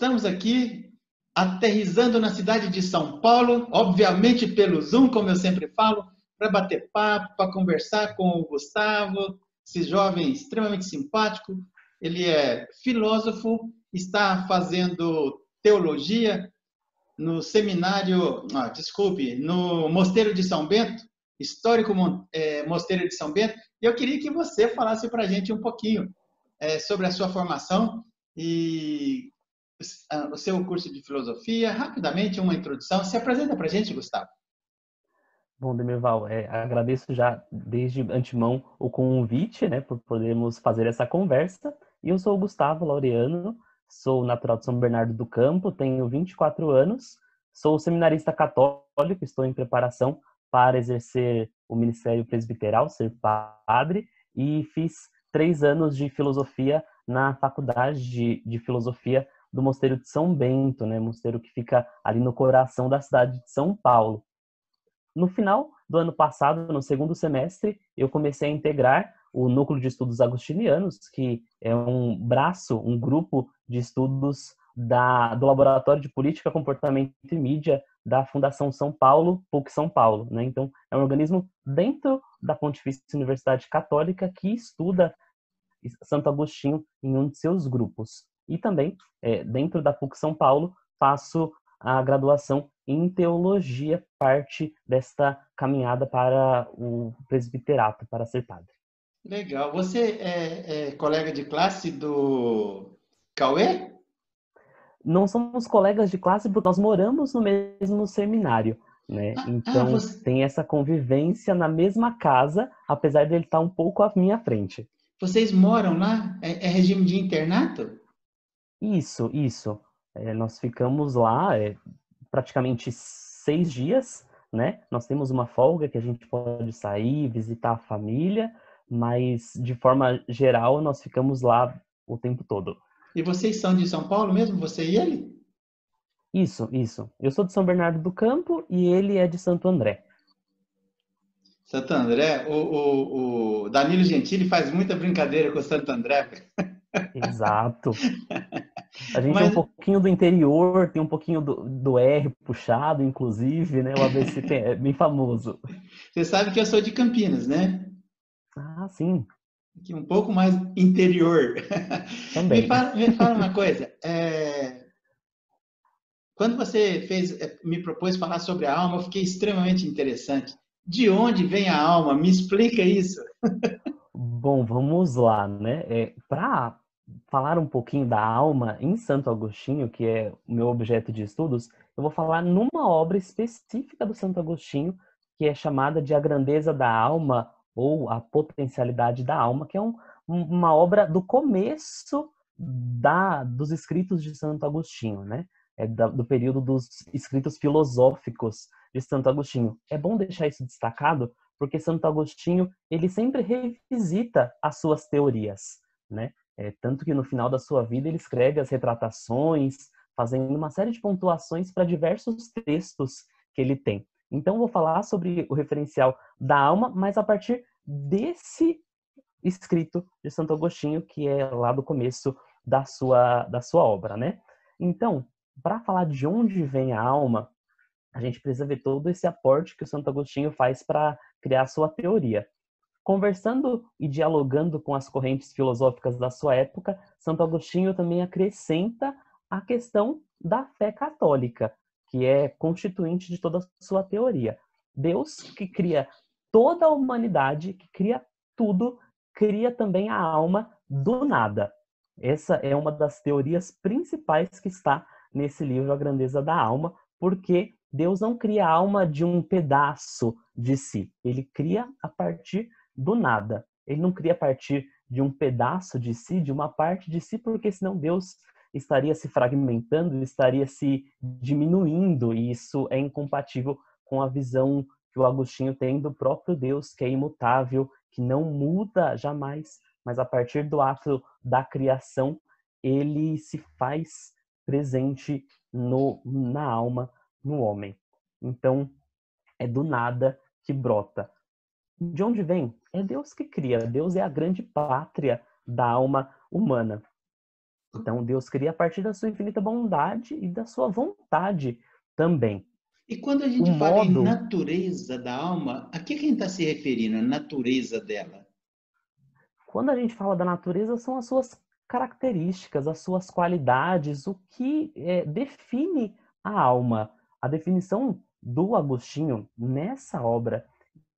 Estamos aqui aterrizando na cidade de São Paulo, obviamente pelo Zoom, como eu sempre falo, para bater papo, para conversar com o Gustavo, esse jovem extremamente simpático. Ele é filósofo, está fazendo teologia no seminário, ah, desculpe, no Mosteiro de São Bento, histórico é, Mosteiro de São Bento. E eu queria que você falasse para a gente um pouquinho é, sobre a sua formação e o seu curso de filosofia. Rapidamente, uma introdução. Se apresenta para a gente, Gustavo. Bom, Demerval, é, agradeço já desde antemão o convite, né, por podermos fazer essa conversa. E eu sou o Gustavo Laureano, sou natural de São Bernardo do Campo, tenho 24 anos, sou seminarista católico, estou em preparação para exercer o ministério presbiteral, ser padre, e fiz três anos de filosofia na faculdade de, de filosofia do Mosteiro de São Bento, né? Mosteiro que fica ali no coração da cidade de São Paulo. No final do ano passado, no segundo semestre, eu comecei a integrar o Núcleo de Estudos Agostinianos, que é um braço, um grupo de estudos da, do Laboratório de Política, Comportamento e Mídia da Fundação São Paulo, PUC São Paulo. Né? Então, é um organismo dentro da Pontifícia Universidade Católica que estuda Santo Agostinho em um de seus grupos. E também, é, dentro da PUC São Paulo, faço a graduação em teologia, parte desta caminhada para o presbiterato, para ser padre. Legal. Você é, é colega de classe do Cauê? Não somos colegas de classe porque nós moramos no mesmo seminário. Né? Ah, então ah, você... tem essa convivência na mesma casa, apesar dele estar um pouco à minha frente. Vocês moram lá? É, é regime de internato? Isso, isso. É, nós ficamos lá é, praticamente seis dias, né? Nós temos uma folga que a gente pode sair, visitar a família, mas de forma geral nós ficamos lá o tempo todo. E vocês são de São Paulo mesmo? Você e ele? Isso, isso. Eu sou de São Bernardo do Campo e ele é de Santo André. Santo André, o, o, o Danilo Gentili faz muita brincadeira com Santo André. Exato. A gente Mas... é um pouquinho do interior, tem um pouquinho do, do R puxado, inclusive, né? O ABC tem, é bem famoso. Você sabe que eu sou de Campinas, né? Ah, sim. Aqui um pouco mais interior. Também. Me fala, me fala uma coisa. É... Quando você fez, é, me propôs falar sobre a alma, eu fiquei extremamente interessante. De onde vem a alma? Me explica isso. Bom, vamos lá, né? É, Para falar um pouquinho da alma em Santo Agostinho, que é o meu objeto de estudos, eu vou falar numa obra específica do Santo Agostinho, que é chamada de A Grandeza da Alma ou A Potencialidade da Alma, que é um, uma obra do começo da, dos escritos de Santo Agostinho, né? É da, do período dos escritos filosóficos de Santo Agostinho. É bom deixar isso destacado, porque Santo Agostinho ele sempre revisita as suas teorias, né? É, tanto que no final da sua vida ele escreve as retratações, fazendo uma série de pontuações para diversos textos que ele tem. Então, vou falar sobre o referencial da alma, mas a partir desse escrito de Santo Agostinho, que é lá do começo da sua, da sua obra, né? Então, para falar de onde vem a alma, a gente precisa ver todo esse aporte que o Santo Agostinho faz para criar a sua teoria. Conversando e dialogando com as correntes filosóficas da sua época, Santo Agostinho também acrescenta a questão da fé católica, que é constituinte de toda a sua teoria. Deus que cria toda a humanidade, que cria tudo, cria também a alma do nada. Essa é uma das teorias principais que está nesse livro A Grandeza da Alma, porque Deus não cria a alma de um pedaço de si, ele cria a partir do nada. Ele não cria a partir de um pedaço de si, de uma parte de si, porque senão Deus estaria se fragmentando, estaria se diminuindo, e isso é incompatível com a visão que o Agostinho tem do próprio Deus, que é imutável, que não muda jamais, mas a partir do ato da criação, ele se faz presente no, na alma, no homem. Então, é do nada que brota. De onde vem? É Deus que cria. Deus é a grande pátria da alma humana. Então, Deus cria a partir da sua infinita bondade e da sua vontade também. E quando a gente o fala modo... em natureza da alma, a que a gente está se referindo? A natureza dela? Quando a gente fala da natureza, são as suas características, as suas qualidades, o que é, define a alma. A definição do Agostinho nessa obra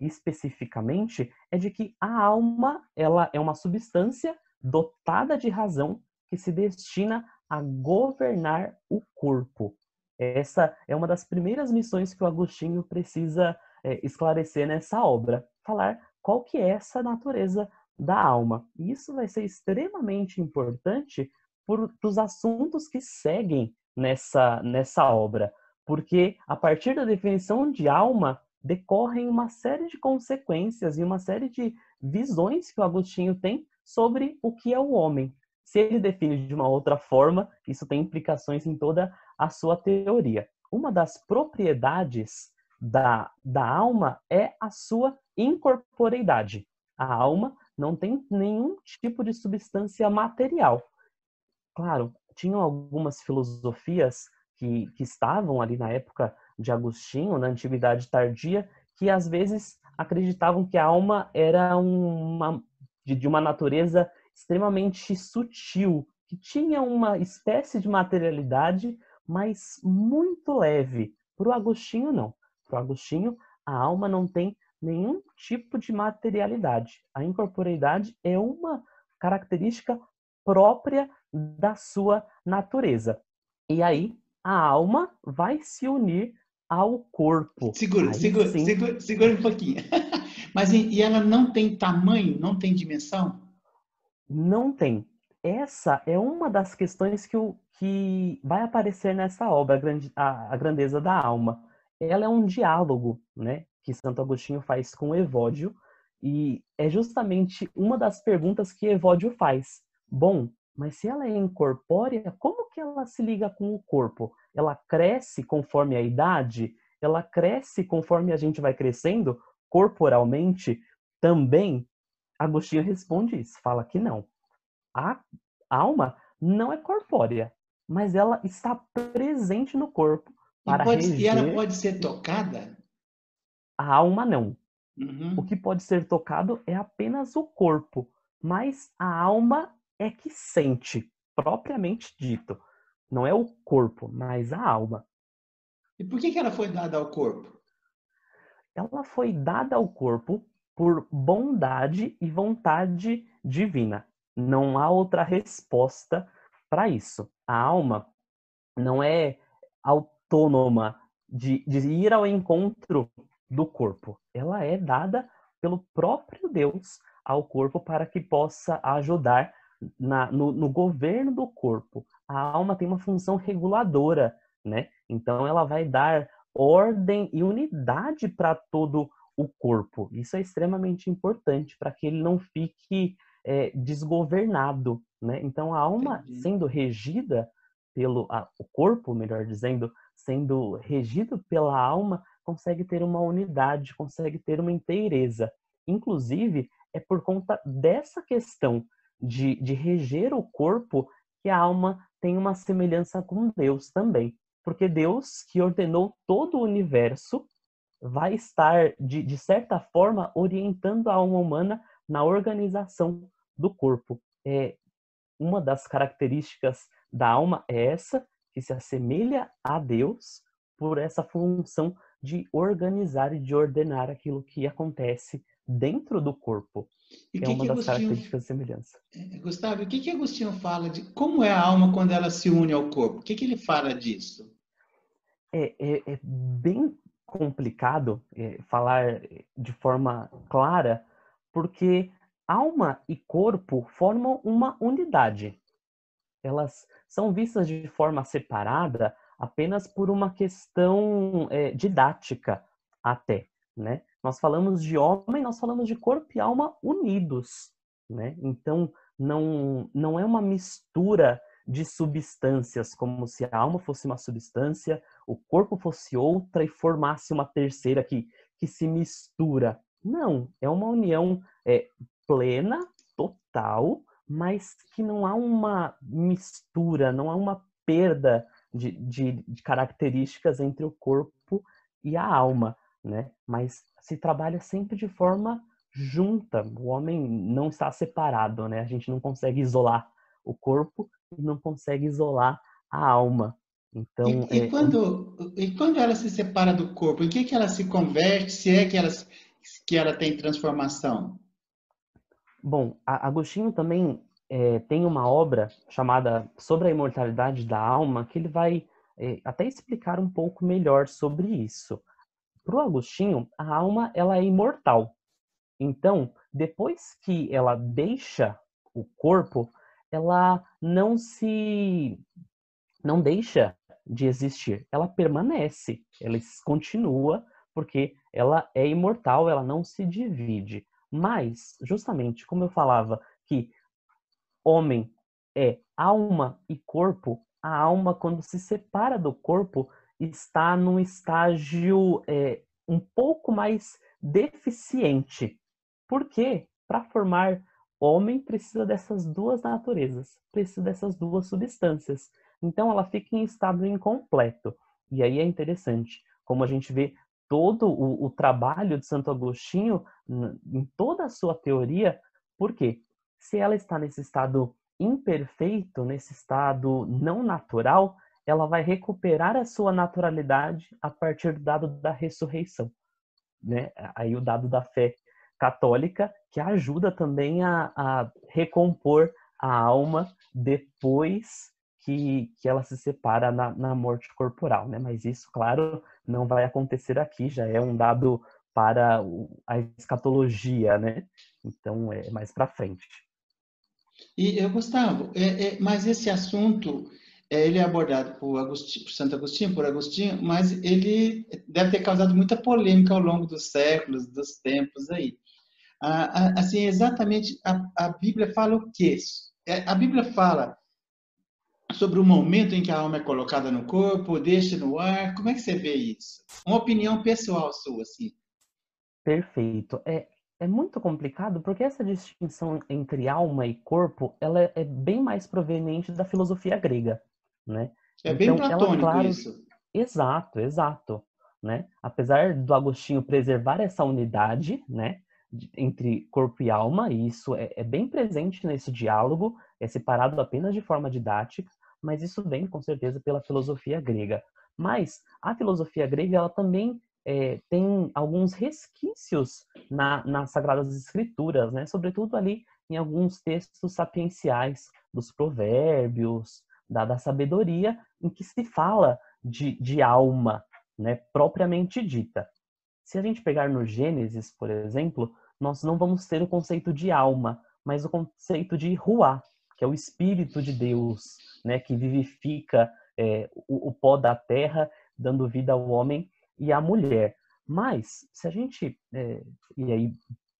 especificamente é de que a alma ela é uma substância dotada de razão que se destina a governar o corpo. Essa é uma das primeiras missões que o Agostinho precisa é, esclarecer nessa obra, falar qual que é essa natureza da alma. E isso vai ser extremamente importante para os assuntos que seguem nessa, nessa obra, porque a partir da definição de alma decorrem uma série de consequências e uma série de visões que o Agostinho tem sobre o que é o homem. Se ele define de uma outra forma, isso tem implicações em toda a sua teoria. Uma das propriedades da, da alma é a sua incorporeidade. A alma não tem nenhum tipo de substância material. Claro, tinham algumas filosofias que, que estavam ali na época de Agostinho, na Antiguidade Tardia, que às vezes acreditavam que a alma era uma, de, de uma natureza extremamente sutil, que tinha uma espécie de materialidade, mas muito leve. Para o Agostinho, não. Para o Agostinho, a alma não tem nenhum tipo de materialidade. A incorporeidade é uma característica própria da sua natureza. E aí, a alma vai se unir ao corpo. Segura, segura, segura, segura um pouquinho. Mas e ela não tem tamanho, não tem dimensão? Não tem essa é uma das questões que, o, que vai aparecer nessa obra, a, a, grandeza da alma. Ela é um diálogo, né, que Santo Agostinho faz com Evódio, e é justamente uma das perguntas que Evódio faz. Bom, mas se ela é incorpórea, como que ela se liga com o corpo? Ela cresce conforme a idade? Ela cresce conforme a gente vai crescendo corporalmente? Também Agostinho responde isso, fala que não a alma não é corpórea, mas ela está presente no corpo. Para e, pode, reger... e ela pode ser tocada? A alma não. Uhum. O que pode ser tocado é apenas o corpo, mas a alma é que sente, propriamente dito. Não é o corpo, mas a alma. E por que, que ela foi dada ao corpo? Ela foi dada ao corpo por bondade e vontade divina. Não há outra resposta para isso. A alma não é autônoma de, de ir ao encontro do corpo. Ela é dada pelo próprio Deus ao corpo para que possa ajudar na, no, no, governo do corpo. A alma tem uma função reguladora, né? Então ela vai dar ordem e unidade para todo o corpo. Isso é extremamente importante para que ele não fique é, desgovernado, né? Então a alma Entendi. sendo regida pelo a, o corpo, melhor dizendo, sendo regido pela alma, consegue ter uma unidade, consegue ter uma inteireza. Inclusive é por conta dessa questão de, de reger o corpo que a alma tem uma semelhança com Deus também, porque Deus que ordenou todo o universo vai estar de, de certa forma orientando a alma humana na organização do corpo. É, uma das características da alma é essa, que se assemelha a Deus por essa função de organizar e de ordenar aquilo que acontece dentro do corpo. E que é uma que das Agostinho, características de semelhança. É, Gustavo, o que, que Agostinho fala de como é a alma quando ela se une ao corpo? O que, que ele fala disso? É, é, é bem complicado é, falar de forma clara, porque alma e corpo formam uma unidade. Elas são vistas de forma separada apenas por uma questão é, didática, até. Né? Nós falamos de homem, nós falamos de corpo e alma unidos. Né? Então, não, não é uma mistura de substâncias, como se a alma fosse uma substância, o corpo fosse outra e formasse uma terceira que, que se mistura. Não, é uma união é, plena, total, mas que não há uma mistura, não há uma perda de, de, de características entre o corpo e a alma, né? Mas se trabalha sempre de forma junta. O homem não está separado, né? A gente não consegue isolar o corpo e não consegue isolar a alma. Então, e, e é... quando, e quando ela se separa do corpo, em que, que ela se converte, se é que ela, que ela tem transformação? Bom, Agostinho também é, tem uma obra chamada Sobre a Imortalidade da Alma, que ele vai é, até explicar um pouco melhor sobre isso. Para o Agostinho, a alma ela é imortal. Então, depois que ela deixa o corpo, ela não se não deixa de existir, ela permanece, ela continua porque ela é imortal, ela não se divide. Mas, justamente como eu falava que homem é alma e corpo, a alma quando se separa do corpo está num estágio é, um pouco mais deficiente. Porque para formar homem precisa dessas duas naturezas, precisa dessas duas substâncias. Então ela fica em estado incompleto. E aí é interessante, como a gente vê todo o, o trabalho de Santo Agostinho em toda a sua teoria, porque se ela está nesse estado imperfeito, nesse estado não natural, ela vai recuperar a sua naturalidade a partir do dado da ressurreição, né? Aí o dado da fé católica que ajuda também a, a recompor a alma depois que, que ela se separa na, na morte corporal, né? Mas isso, claro, não vai acontecer aqui, já é um dado para a escatologia, né? Então, é mais para frente. E, Gustavo, é, é, mas esse assunto, ele é abordado por, Agostinho, por Santo Agostinho, por Agostinho, mas ele deve ter causado muita polêmica ao longo dos séculos, dos tempos aí. Assim, exatamente, a, a Bíblia fala o quê? É, a Bíblia fala sobre o momento em que a alma é colocada no corpo, deixa no ar. Como é que você vê isso? Uma opinião pessoal sua, assim. Perfeito. É, é muito complicado porque essa distinção entre alma e corpo, ela é bem mais proveniente da filosofia grega, né? É bem então, platônico ela, claro, isso. Exato, exato. Né? Apesar do Agostinho preservar essa unidade, né? entre corpo e alma, e isso é, é, bem presente nesse diálogo, é separado apenas de forma didática, mas isso vem com certeza pela filosofia grega. Mas a filosofia grega ela também é, tem alguns resquícios na, nas Sagradas Escrituras, né? sobretudo ali em alguns textos sapienciais dos provérbios, da, sabedoria, em que se fala de, de alma, né? propriamente dita. Se a gente pegar no Gênesis, por exemplo, nós não vamos ter o conceito de alma, mas o conceito de ruá, que é o Espírito de Deus, né, que vivifica é, o, o, pó da terra, dando vida ao homem e à mulher. Mas, se a gente. É, e aí,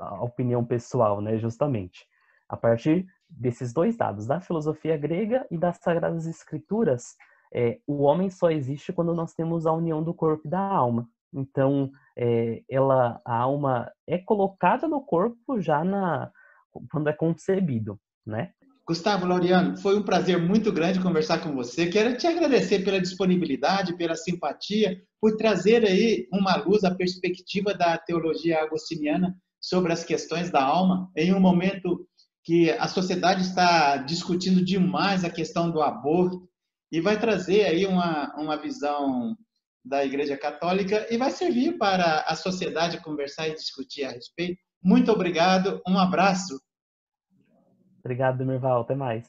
a opinião pessoal, né, justamente. A partir desses dois dados, da filosofia grega e das Sagradas Escrituras, é, o homem só existe quando nós temos a união do corpo e da alma. Então, é, ela, a alma é colocada no corpo já na quando é concebido, né? Gustavo Laureano, foi um prazer muito grande conversar com você. Quero te agradecer pela disponibilidade, pela simpatia, por trazer aí uma luz, a perspectiva da teologia agostiniana sobre as questões da alma, em um momento que a sociedade está discutindo demais a questão do aborto e vai trazer aí uma, uma visão da Igreja Católica e vai servir para a sociedade conversar e discutir a respeito. Muito obrigado, um abraço. Obrigado, Mirval. Até mais.